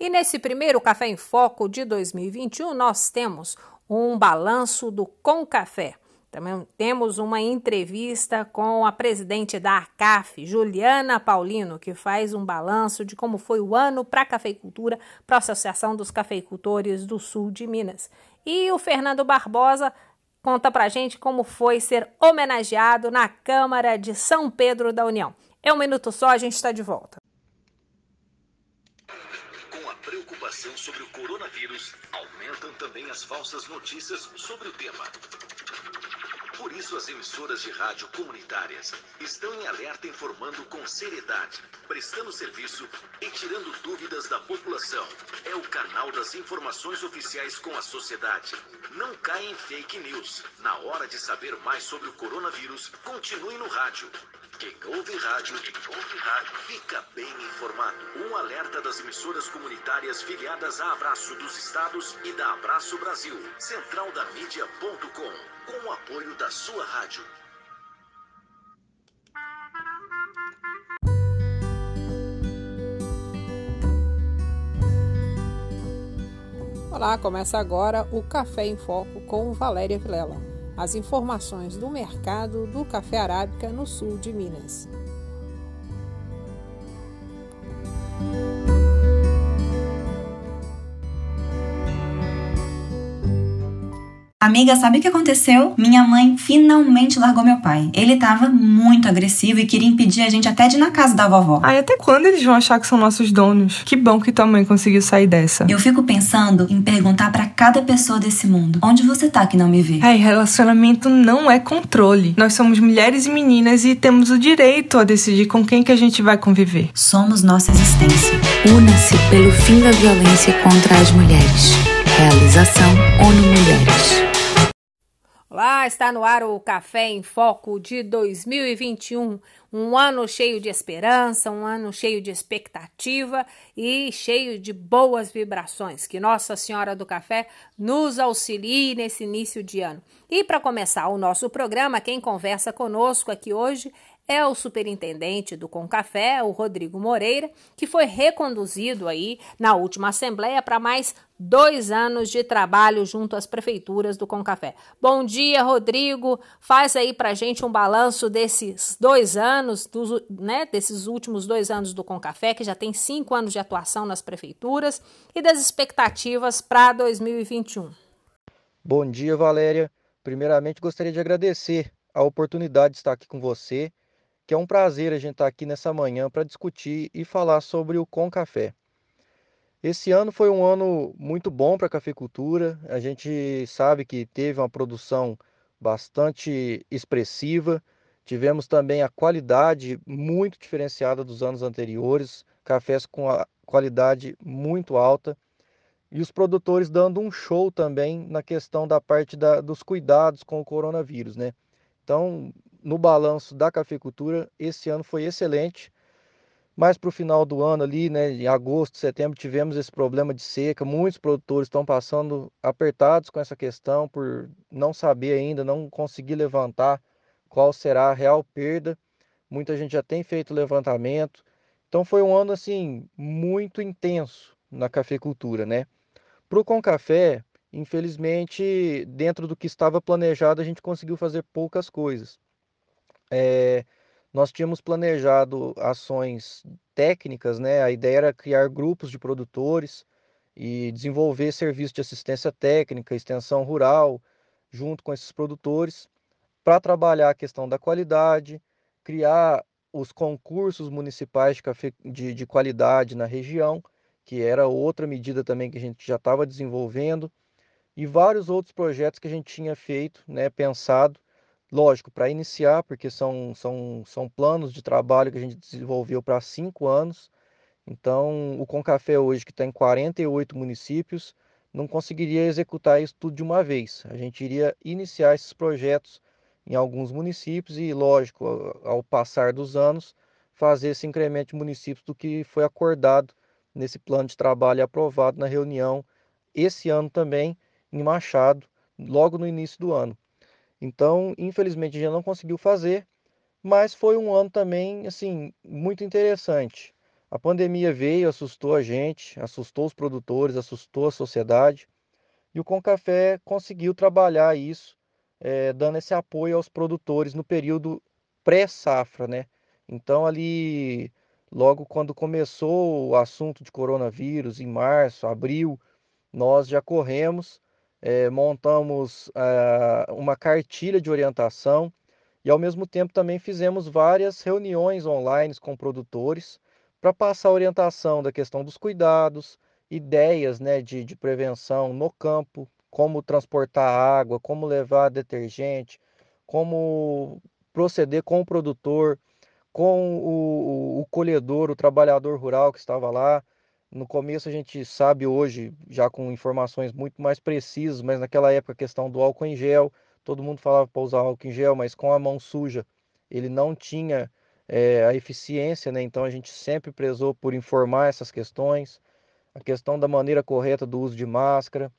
E nesse primeiro Café em Foco de 2021, nós temos um balanço do Com Café. Também temos uma entrevista com a presidente da ARCAF, Juliana Paulino, que faz um balanço de como foi o ano para a cafeicultura, para a Associação dos Cafeicultores do Sul de Minas. E o Fernando Barbosa conta para gente como foi ser homenageado na Câmara de São Pedro da União. É um minuto só, a gente está de volta. Com a sobre o coronavírus, aumentam também as falsas notícias sobre o tema. Por isso, as emissoras de rádio comunitárias estão em alerta informando com seriedade, prestando serviço e tirando dúvidas da população. É o canal das informações oficiais com a sociedade. Não caia em fake news. Na hora de saber mais sobre o coronavírus, continue no rádio. Quem ouve rádio, quem ouve rádio, fica bem informado. Um alerta das emissoras comunitárias filiadas a Abraço dos Estados e da Abraço Brasil. Centraldamídia.com com o apoio da sua rádio. Olá, começa agora o Café em Foco com Valéria Vilela. As informações do mercado do café arábica no sul de Minas. Amiga, sabe o que aconteceu? Minha mãe finalmente largou meu pai. Ele tava muito agressivo e queria impedir a gente até de ir na casa da vovó. Ai, até quando eles vão achar que são nossos donos? Que bom que tua mãe conseguiu sair dessa. Eu fico pensando em perguntar para cada pessoa desse mundo: onde você tá que não me vê? Ai, relacionamento não é controle. Nós somos mulheres e meninas e temos o direito a decidir com quem que a gente vai conviver. Somos nossa existência. Una-se pelo fim da violência contra as mulheres. Realização ONU Mulheres. Olá, está no ar o Café em Foco de 2021. Um ano cheio de esperança, um ano cheio de expectativa e cheio de boas vibrações. Que Nossa Senhora do Café nos auxilie nesse início de ano. E para começar o nosso programa, quem conversa conosco aqui hoje é o superintendente do Concafé, o Rodrigo Moreira, que foi reconduzido aí na última assembleia para mais dois anos de trabalho junto às prefeituras do Concafé. Bom dia, Rodrigo. Faz aí para gente um balanço desses dois anos, dos, né, desses últimos dois anos do Concafé, que já tem cinco anos de atuação nas prefeituras, e das expectativas para 2021. Bom dia, Valéria. Primeiramente, gostaria de agradecer a oportunidade de estar aqui com você que é um prazer a gente estar aqui nessa manhã para discutir e falar sobre o Com Café. Esse ano foi um ano muito bom para a cafeicultura. A gente sabe que teve uma produção bastante expressiva. Tivemos também a qualidade muito diferenciada dos anos anteriores, cafés com a qualidade muito alta e os produtores dando um show também na questão da parte da, dos cuidados com o coronavírus, né? Então, no balanço da cafeicultura, esse ano foi excelente. Mas para o final do ano ali, né, em agosto, setembro, tivemos esse problema de seca. Muitos produtores estão passando apertados com essa questão por não saber ainda, não conseguir levantar qual será a real perda. Muita gente já tem feito levantamento. Então foi um ano assim muito intenso na cafeicultura, né? Para o Concafé, infelizmente, dentro do que estava planejado, a gente conseguiu fazer poucas coisas. É, nós tínhamos planejado ações técnicas, né? A ideia era criar grupos de produtores e desenvolver serviços de assistência técnica, extensão rural, junto com esses produtores, para trabalhar a questão da qualidade, criar os concursos municipais de, café, de, de qualidade na região, que era outra medida também que a gente já estava desenvolvendo, e vários outros projetos que a gente tinha feito, né, pensado Lógico, para iniciar, porque são, são, são planos de trabalho que a gente desenvolveu para cinco anos. Então, o Concafé hoje, que está em 48 municípios, não conseguiria executar isso tudo de uma vez. A gente iria iniciar esses projetos em alguns municípios e, lógico, ao passar dos anos, fazer esse incremento de municípios do que foi acordado nesse plano de trabalho aprovado na reunião esse ano também em Machado, logo no início do ano. Então, infelizmente, gente não conseguiu fazer, mas foi um ano também, assim, muito interessante. A pandemia veio, assustou a gente, assustou os produtores, assustou a sociedade, e o Concafé conseguiu trabalhar isso, é, dando esse apoio aos produtores no período pré-safra, né? Então, ali, logo quando começou o assunto de coronavírus, em março, abril, nós já corremos, é, montamos uh, uma cartilha de orientação e, ao mesmo tempo, também fizemos várias reuniões online com produtores para passar orientação da questão dos cuidados, ideias né, de, de prevenção no campo, como transportar água, como levar detergente, como proceder com o produtor, com o, o, o colhedor, o trabalhador rural que estava lá. No começo a gente sabe hoje, já com informações muito mais precisas, mas naquela época a questão do álcool em gel, todo mundo falava para usar álcool em gel, mas com a mão suja ele não tinha é, a eficiência, né? Então a gente sempre prezou por informar essas questões, a questão da maneira correta do uso de máscara.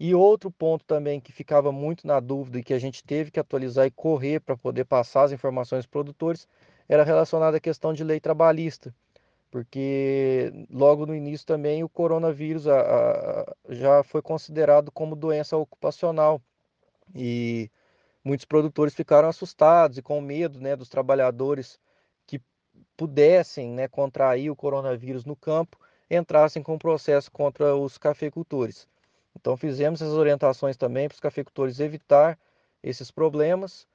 E outro ponto também que ficava muito na dúvida e que a gente teve que atualizar e correr para poder passar as informações para os produtores era relacionado à questão de lei trabalhista, porque logo no início também o coronavírus a, a, já foi considerado como doença ocupacional e muitos produtores ficaram assustados e com medo né, dos trabalhadores que pudessem né, contrair o coronavírus no campo entrassem com processo contra os cafeicultores. Então fizemos essas orientações também para os cafeicultores evitar esses problemas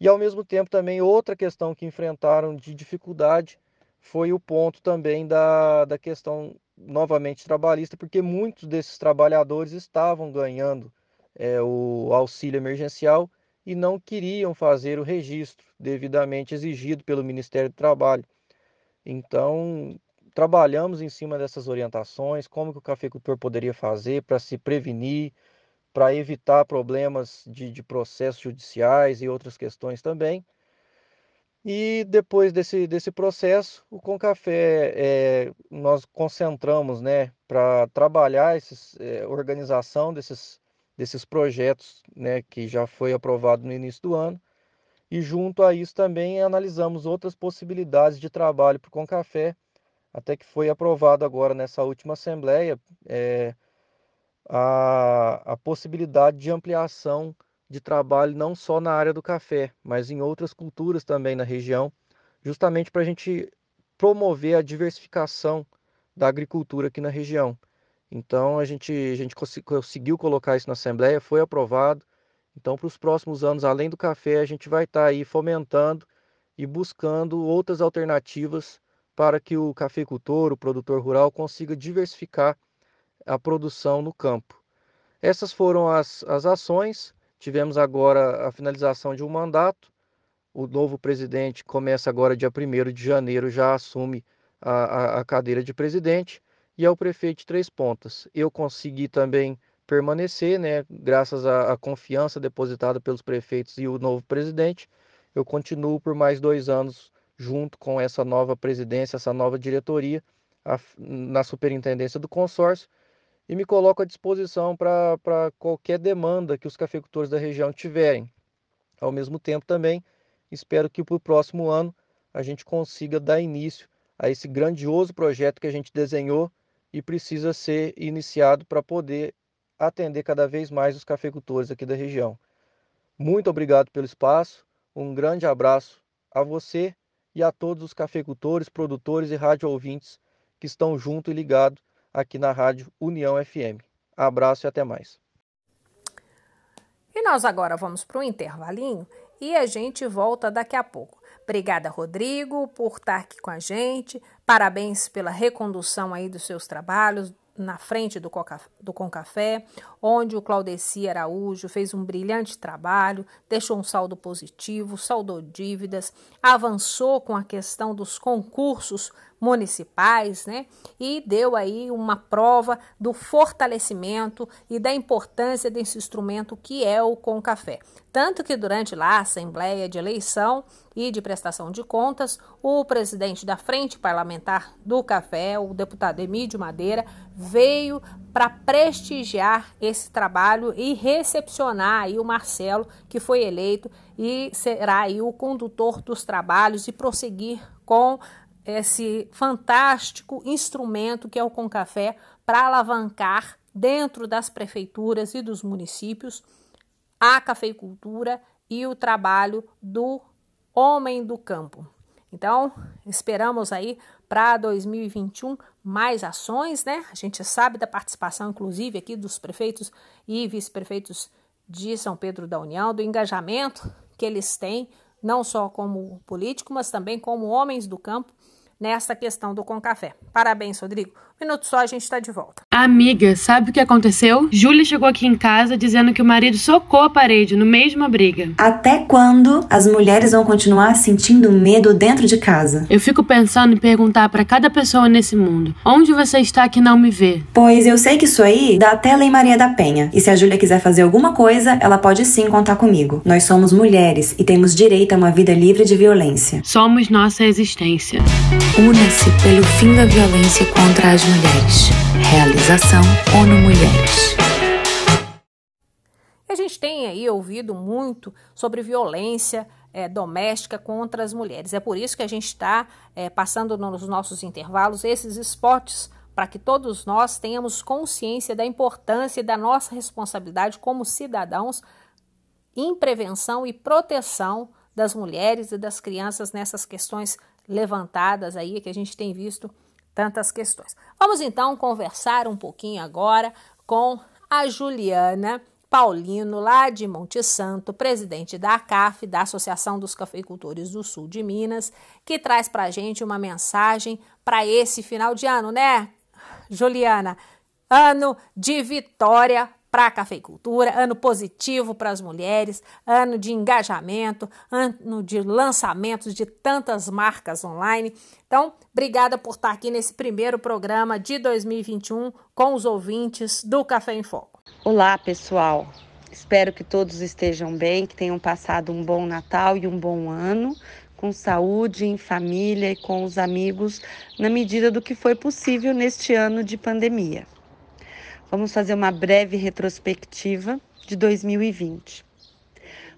e ao mesmo tempo também outra questão que enfrentaram de dificuldade foi o ponto também da, da questão novamente trabalhista, porque muitos desses trabalhadores estavam ganhando é, o auxílio emergencial e não queriam fazer o registro devidamente exigido pelo Ministério do Trabalho. Então, trabalhamos em cima dessas orientações, como que o cafeicultor poderia fazer para se prevenir, para evitar problemas de, de processos judiciais e outras questões também. E depois desse, desse processo, o Concafé, é, nós concentramos né, para trabalhar essa é, organização desses, desses projetos né, que já foi aprovado no início do ano. E junto a isso também analisamos outras possibilidades de trabalho para o Concafé, até que foi aprovado agora nessa última assembleia é, a, a possibilidade de ampliação de trabalho não só na área do café, mas em outras culturas também na região, justamente para a gente promover a diversificação da agricultura aqui na região. Então a gente, a gente conseguiu colocar isso na Assembleia, foi aprovado. Então, para os próximos anos, além do café, a gente vai estar tá aí fomentando e buscando outras alternativas para que o cafeicultor, o produtor rural, consiga diversificar a produção no campo. Essas foram as, as ações. Tivemos agora a finalização de um mandato. O novo presidente começa agora dia 1 de janeiro, já assume a, a, cadeira de presidente e é o prefeito de Três Pontas. Eu consegui também permanecer, né, graças à, à, confiança depositada pelos prefeitos e o novo presidente. Eu continuo por mais dois anos junto com essa nova presidência, essa nova diretoria a, na superintendência do consórcio e me coloco à disposição para qualquer demanda que os cafeicultores da região tiverem. Ao mesmo tempo, também espero que para o próximo ano a gente consiga dar início a esse grandioso projeto que a gente desenhou e precisa ser iniciado para poder atender cada vez mais os cafeicultores aqui da região. Muito obrigado pelo espaço, um grande abraço a você e a todos os cafeicultores, produtores e rádio ouvintes que estão junto e ligados aqui na Rádio União FM. Abraço e até mais. E nós agora vamos para o intervalinho e a gente volta daqui a pouco. Obrigada, Rodrigo, por estar aqui com a gente. Parabéns pela recondução aí dos seus trabalhos, na frente do, Coca, do Concafé, onde o Claudeci Araújo fez um brilhante trabalho, deixou um saldo positivo, saldou dívidas, avançou com a questão dos concursos municipais, né? E deu aí uma prova do fortalecimento e da importância desse instrumento que é o Concafé. Tanto que durante lá a Assembleia de Eleição e de Prestação de Contas, o presidente da Frente Parlamentar do Café, o deputado Emílio Madeira, veio para prestigiar esse trabalho e recepcionar aí o Marcelo, que foi eleito e será aí o condutor dos trabalhos e prosseguir com esse fantástico instrumento que é o Concafé para alavancar dentro das prefeituras e dos municípios a cafeicultura e o trabalho do homem do campo. Então, esperamos aí para 2021 mais ações, né? A gente sabe da participação, inclusive, aqui dos prefeitos e vice-prefeitos de São Pedro da União, do engajamento que eles têm, não só como político, mas também como homens do campo, nessa questão do Concafé. Parabéns, Rodrigo. Minuto só, a gente está de volta. Amiga, sabe o que aconteceu? Júlia chegou aqui em casa dizendo que o marido socou a parede no mesma briga. Até quando as mulheres vão continuar sentindo medo dentro de casa? Eu fico pensando em perguntar para cada pessoa nesse mundo: onde você está que não me vê? Pois eu sei que isso aí dá até Lei Maria da Penha. E se a Júlia quiser fazer alguma coisa, ela pode sim contar comigo. Nós somos mulheres e temos direito a uma vida livre de violência. Somos nossa existência. Una-se pelo fim da violência contra as mulheres. Realização ONU Mulheres. A gente tem aí ouvido muito sobre violência é, doméstica contra as mulheres. É por isso que a gente está é, passando nos nossos intervalos esses spots para que todos nós tenhamos consciência da importância e da nossa responsabilidade como cidadãos em prevenção e proteção das mulheres e das crianças nessas questões levantadas aí que a gente tem visto tantas questões. Vamos então conversar um pouquinho agora com a Juliana Paulino, lá de Monte Santo, presidente da ACAF, da Associação dos Cafeicultores do Sul de Minas, que traz para a gente uma mensagem para esse final de ano, né, Juliana? Ano de vitória para a cafeicultura, ano positivo para as mulheres, ano de engajamento, ano de lançamentos de tantas marcas online. Então, obrigada por estar aqui nesse primeiro programa de 2021 com os ouvintes do Café em Foco. Olá, pessoal. Espero que todos estejam bem, que tenham passado um bom Natal e um bom ano, com saúde, em família e com os amigos, na medida do que foi possível neste ano de pandemia. Vamos fazer uma breve retrospectiva de 2020.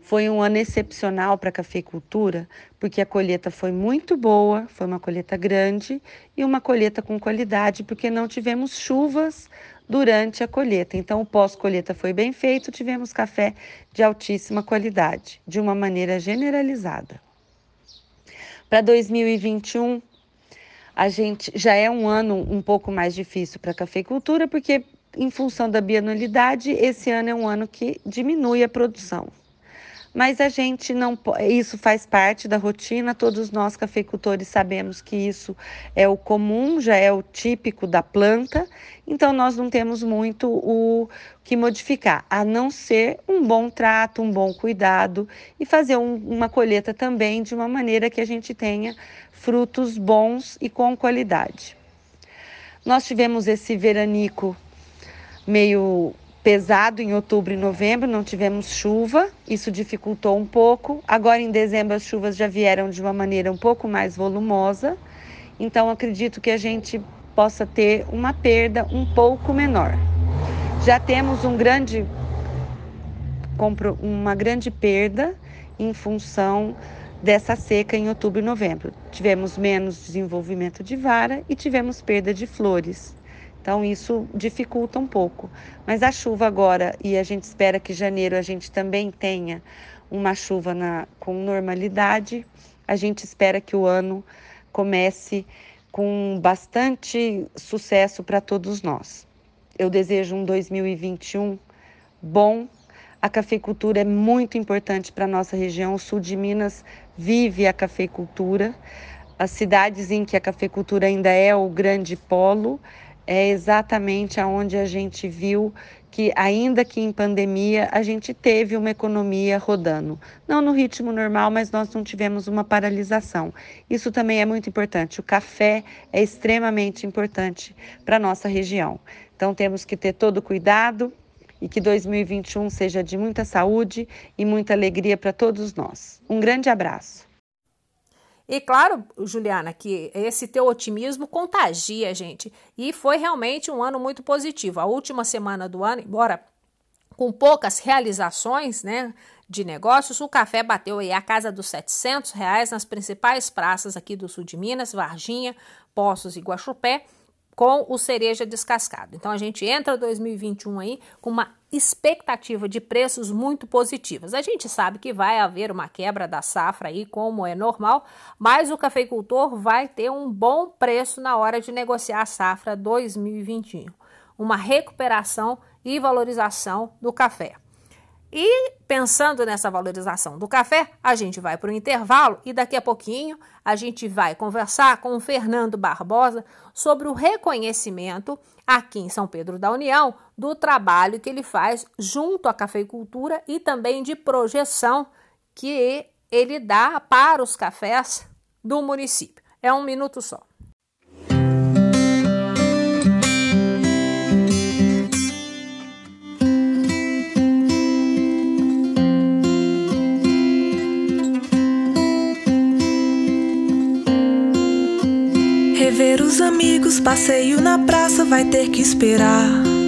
Foi um ano excepcional para a cafeicultura, porque a colheita foi muito boa, foi uma colheita grande e uma colheita com qualidade, porque não tivemos chuvas durante a colheita. Então, o pós-colheita foi bem feito, tivemos café de altíssima qualidade, de uma maneira generalizada. Para 2021, a gente já é um ano um pouco mais difícil para a cafeicultura, porque em função da bianualidade, esse ano é um ano que diminui a produção. Mas a gente não isso faz parte da rotina, todos nós cafeicultores sabemos que isso é o comum, já é o típico da planta, então nós não temos muito o que modificar, a não ser um bom trato, um bom cuidado e fazer um, uma colheita também de uma maneira que a gente tenha frutos bons e com qualidade. Nós tivemos esse veranico meio pesado em outubro e novembro, não tivemos chuva, isso dificultou um pouco. Agora em dezembro as chuvas já vieram de uma maneira um pouco mais volumosa, então acredito que a gente possa ter uma perda um pouco menor. Já temos um grande uma grande perda em função dessa seca em outubro e novembro. Tivemos menos desenvolvimento de vara e tivemos perda de flores. Então isso dificulta um pouco. Mas a chuva agora, e a gente espera que janeiro a gente também tenha uma chuva na, com normalidade, a gente espera que o ano comece com bastante sucesso para todos nós. Eu desejo um 2021 bom. A cafeicultura é muito importante para a nossa região. O sul de Minas vive a cafeicultura. As cidades em que a cafeicultura ainda é o grande polo, é exatamente aonde a gente viu que, ainda que em pandemia, a gente teve uma economia rodando. Não no ritmo normal, mas nós não tivemos uma paralisação. Isso também é muito importante. O café é extremamente importante para a nossa região. Então, temos que ter todo cuidado e que 2021 seja de muita saúde e muita alegria para todos nós. Um grande abraço. E claro, Juliana, que esse teu otimismo contagia, gente. E foi realmente um ano muito positivo. A última semana do ano, embora com poucas realizações, né, de negócios, o café bateu aí a casa dos 700 reais nas principais praças aqui do sul de Minas, Varginha, Poços e Guaxupé, com o cereja descascado. Então a gente entra 2021 aí com uma expectativa de preços muito positivas. A gente sabe que vai haver uma quebra da safra aí, como é normal, mas o cafeicultor vai ter um bom preço na hora de negociar a safra 2021. Uma recuperação e valorização do café. E pensando nessa valorização do café, a gente vai para o intervalo e daqui a pouquinho a gente vai conversar com o Fernando Barbosa sobre o reconhecimento aqui em São Pedro da União do trabalho que ele faz junto à cafeicultura e também de projeção que ele dá para os cafés do município. É um minuto só. Rever os amigos, passeio na praça vai ter que esperar.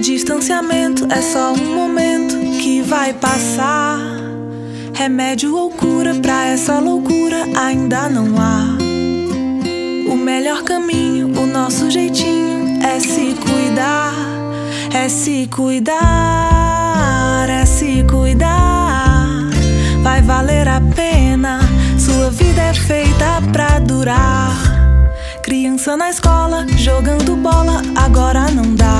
O distanciamento é só um momento que vai passar. Remédio ou cura pra essa loucura ainda não há. O melhor caminho, o nosso jeitinho é se cuidar, é se cuidar, é se cuidar. Vai valer a pena, sua vida é feita pra durar. Criança na escola, jogando bola, agora não dá.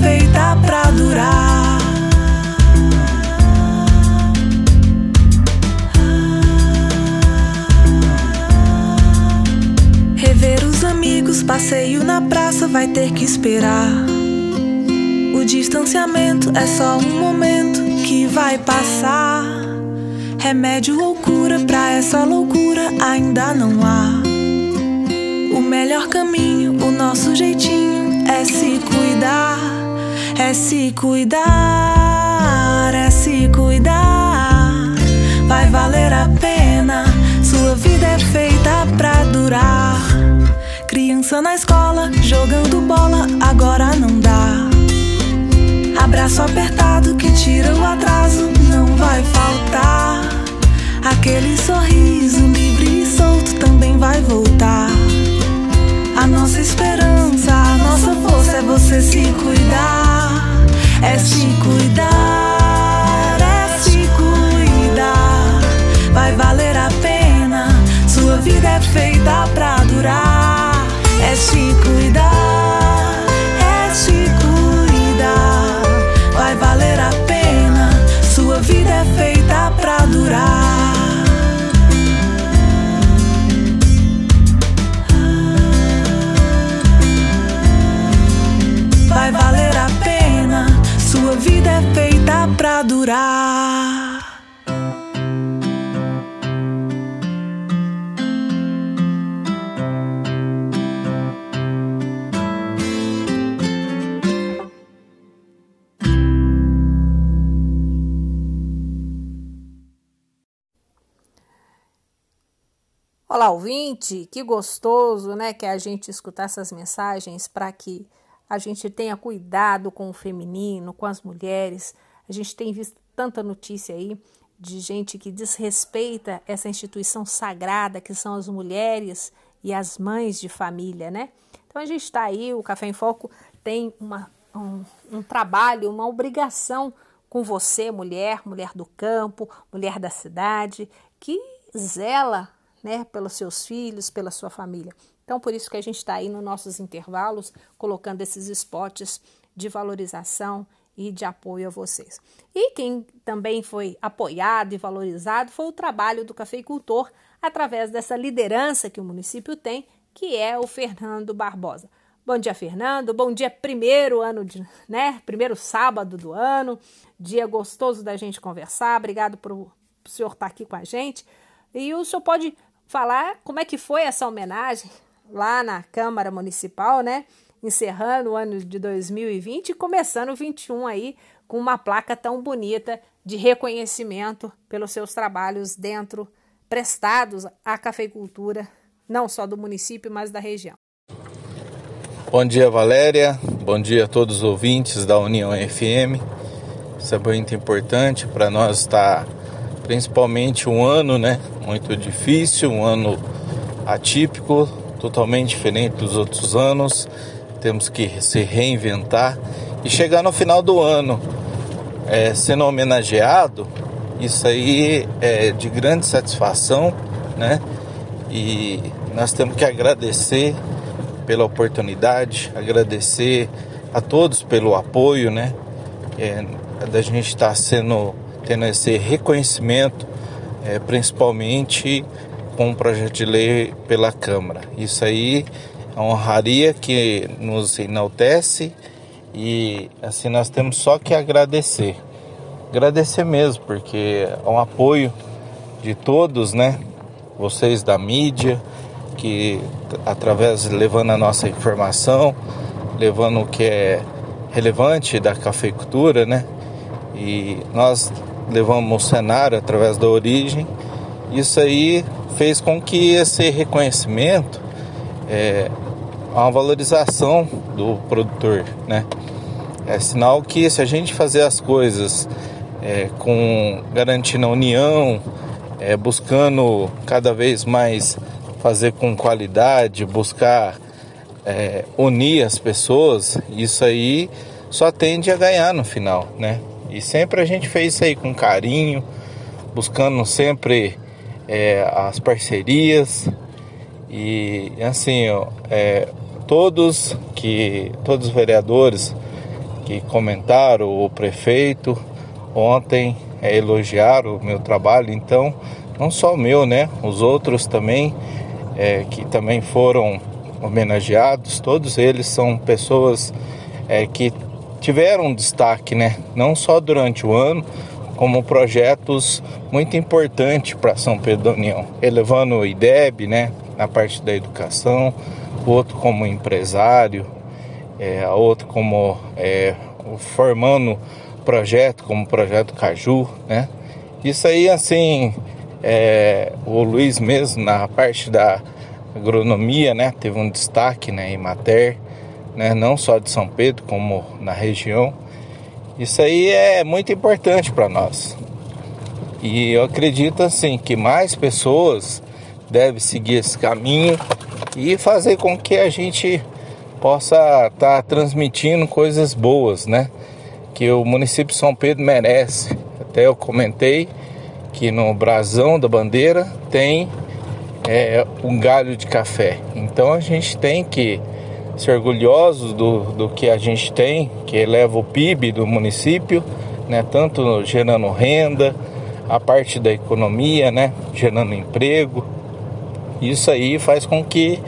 Feita pra durar. Rever os amigos, passeio na praça vai ter que esperar. O distanciamento é só um momento que vai passar. Remédio ou cura pra essa loucura ainda não há. O melhor caminho, o nosso jeitinho é se cuidar, é se cuidar, é se cuidar. Vai valer a pena, sua vida é feita pra durar. Criança na escola, jogando bola, agora não dá. Abraço apertado que tira o atraso, não vai faltar. Aquele sorriso livre e solto também Olá, ouvinte, que gostoso, né, que a gente escutar essas mensagens para que a gente tenha cuidado com o feminino, com as mulheres. A gente tem visto tanta notícia aí de gente que desrespeita essa instituição sagrada que são as mulheres e as mães de família, né? Então a gente está aí, o Café em Foco tem uma, um, um trabalho, uma obrigação com você, mulher, mulher do campo, mulher da cidade, que zela né, pelos seus filhos, pela sua família. Então, por isso que a gente está aí nos nossos intervalos, colocando esses spots de valorização e de apoio a vocês. E quem também foi apoiado e valorizado foi o trabalho do cafeicultor através dessa liderança que o município tem, que é o Fernando Barbosa. Bom dia, Fernando. Bom dia, primeiro ano de, né? Primeiro sábado do ano. Dia gostoso da gente conversar. Obrigado por o senhor estar aqui com a gente. E o senhor pode falar como é que foi essa homenagem lá na Câmara Municipal, né? Encerrando o ano de 2020 e começando o 21 aí com uma placa tão bonita de reconhecimento pelos seus trabalhos dentro prestados à cafeicultura, não só do município, mas da região. Bom dia, Valéria. Bom dia a todos os ouvintes da União FM. Isso é muito importante para nós estar, principalmente um ano, né, muito difícil, um ano atípico, totalmente diferente dos outros anos. Temos que se reinventar e chegar no final do ano é, sendo homenageado. Isso aí é de grande satisfação, né? E nós temos que agradecer pela oportunidade, agradecer a todos pelo apoio, né? É, da gente estar tá sendo tendo esse reconhecimento, é, principalmente com o projeto de lei pela Câmara. Isso aí é uma honraria que nos enaltece e assim nós temos só que agradecer. Agradecer mesmo, porque é um apoio de todos, né? Vocês da mídia, que através levando a nossa informação, levando o que é relevante da cafeicultura, né? E nós levamos o cenário através da origem. Isso aí fez com que esse reconhecimento é uma valorização do produtor, né? É sinal que se a gente fazer as coisas é, com garantindo a união, é, buscando cada vez mais fazer com qualidade, buscar é, unir as pessoas, isso aí só tende a ganhar no final, né? E sempre a gente fez isso aí com carinho, buscando sempre é, as parcerias. E assim, ó, é, todos que todos os vereadores que comentaram, o prefeito ontem é, elogiaram o meu trabalho, então não só o meu, né? Os outros também é, que também foram homenageados, todos eles são pessoas é, que tiveram destaque, né? Não só durante o ano, como projetos muito importantes para São Pedro da União, elevando o IDEB, né? Na parte da educação, outro como empresário, é, outro como é, formando projeto, como o projeto Caju, né? Isso aí, assim, é, o Luiz mesmo, na parte da agronomia, né, teve um destaque né, em Mater, né, não só de São Pedro, como na região. Isso aí é muito importante para nós. E eu acredito assim que mais pessoas devem seguir esse caminho e fazer com que a gente possa estar tá transmitindo coisas boas, né? Que o município de São Pedro merece. Até eu comentei que no brasão da bandeira tem é, um galho de café. Então a gente tem que ser orgulhosos do, do que a gente tem, que eleva o PIB do município, né, tanto gerando renda, a parte da economia, né, gerando emprego. Isso aí faz com que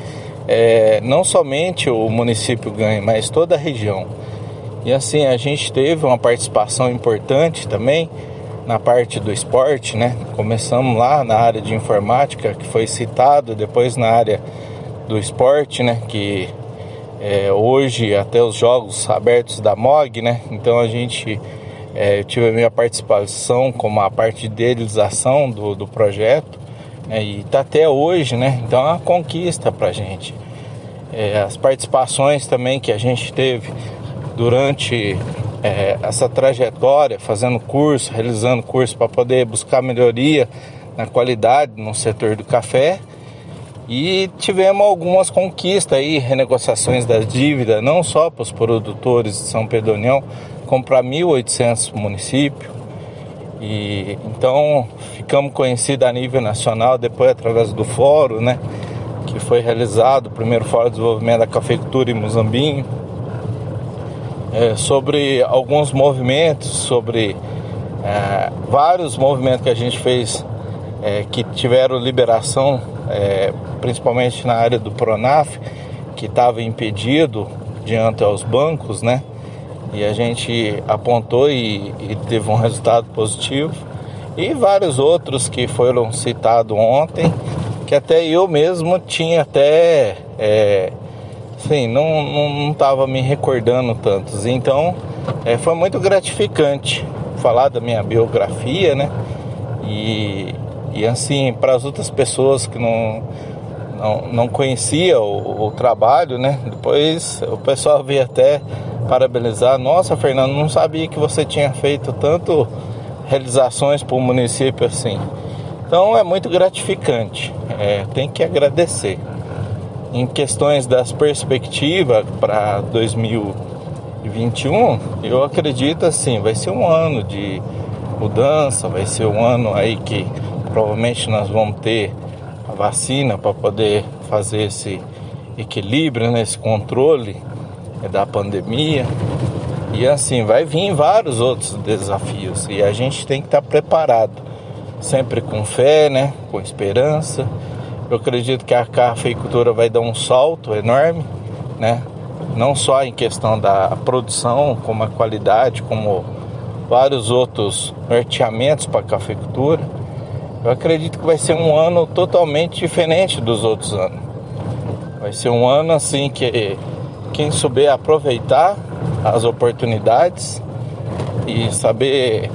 é, não somente o município ganhe, mas toda a região. E assim, a gente teve uma participação importante também na parte do esporte, né? Começamos lá na área de informática, que foi citado, depois na área do esporte, né? Que é, hoje até os jogos abertos da MOG, né? Então a gente é, tive a minha participação como a parte de idealização do, do projeto né? e tá até hoje, né? Então é uma conquista para a gente. É, as participações também que a gente teve durante é, essa trajetória, fazendo curso, realizando curso para poder buscar melhoria na qualidade no setor do café. E tivemos algumas conquistas aí, renegociações das dívidas, não só para os produtores de São Pedro União, como para 1.800 municípios. E então ficamos conhecidos a nível nacional depois através do fórum, né, que foi realizado, o primeiro fórum de desenvolvimento da cafeicultura em Muzambinho é, sobre alguns movimentos, sobre é, vários movimentos que a gente fez é, que tiveram liberação, é, principalmente na área do Pronaf, que estava impedido diante aos bancos, né? E a gente apontou e, e teve um resultado positivo. E vários outros que foram citados ontem, que até eu mesmo tinha até, é, sim, não estava me recordando tantos. Então, é, foi muito gratificante falar da minha biografia, né? E, e assim, para as outras pessoas que não, não, não conhecia o, o, trabalho, né? Depois o pessoal veio até parabenizar. Nossa, Fernando, não sabia que você tinha feito tanto realizações para o município assim. Então é muito gratificante. É, tem que agradecer. Em questões das perspectivas para 2021, eu acredito assim, vai ser um ano de mudança, vai ser um ano aí que provavelmente nós vamos ter a vacina para poder fazer esse equilíbrio, né, esse controle da pandemia. E assim, vai vir vários outros desafios e a gente tem que estar preparado, sempre com fé, né, com esperança. Eu acredito que a cafeicultura vai dar um salto enorme, né? Não só em questão da produção, como a qualidade, como vários outros norteamentos para a cafeicultura. Eu acredito que vai ser um ano totalmente diferente dos outros anos. Vai ser um ano assim que quem souber aproveitar as oportunidades e saber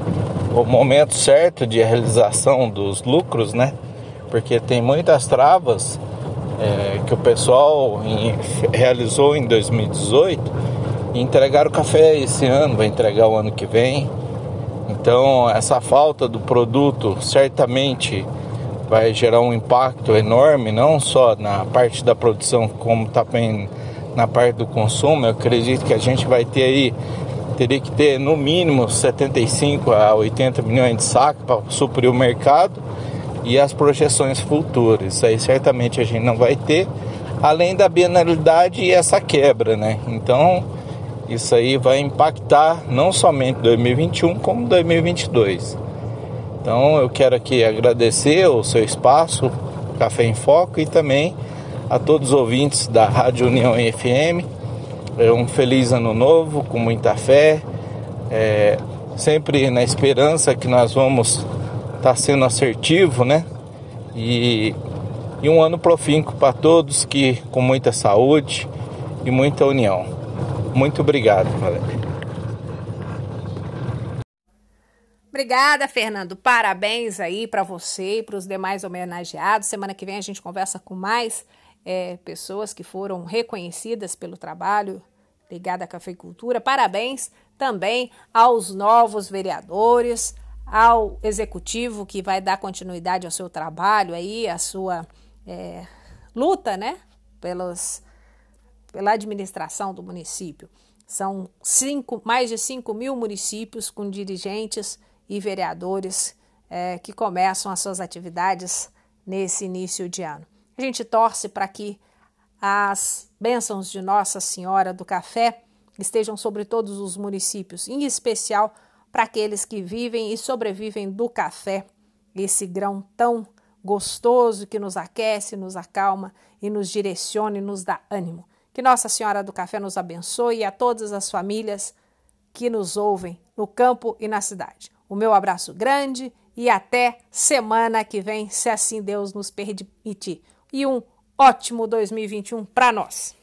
o momento certo de realização dos lucros, né? Porque tem muitas travas é, que o pessoal em, realizou em 2018 e entregaram café esse ano, vai entregar o ano que vem. Então, essa falta do produto certamente vai gerar um impacto enorme, não só na parte da produção, como também na parte do consumo. Eu acredito que a gente vai ter aí, teria que ter no mínimo 75 a 80 milhões de sacos para suprir o mercado e as projeções futuras. Isso aí certamente a gente não vai ter, além da bienalidade e essa quebra, né? Então, isso aí vai impactar não somente 2021 como 2022. Então eu quero aqui agradecer o seu espaço, Café em Foco, e também a todos os ouvintes da Rádio União FM. É um feliz ano novo, com muita fé, é, sempre na esperança que nós vamos estar tá sendo assertivo, né? E, e um ano profícuo para todos que com muita saúde e muita união. Muito obrigado, Valéria. Obrigada, Fernando. Parabéns aí para você e para os demais homenageados. Semana que vem a gente conversa com mais é, pessoas que foram reconhecidas pelo trabalho ligado à cafeicultura. Parabéns também aos novos vereadores, ao executivo que vai dar continuidade ao seu trabalho aí, a sua é, luta, né, pelos pela administração do município. São cinco, mais de 5 mil municípios com dirigentes e vereadores é, que começam as suas atividades nesse início de ano. A gente torce para que as bênçãos de Nossa Senhora do Café estejam sobre todos os municípios, em especial para aqueles que vivem e sobrevivem do café, esse grão tão gostoso que nos aquece, nos acalma e nos direciona e nos dá ânimo. Que Nossa Senhora do Café nos abençoe e a todas as famílias que nos ouvem no campo e na cidade. O meu abraço grande e até semana que vem, se assim Deus nos permitir. E um ótimo 2021 para nós.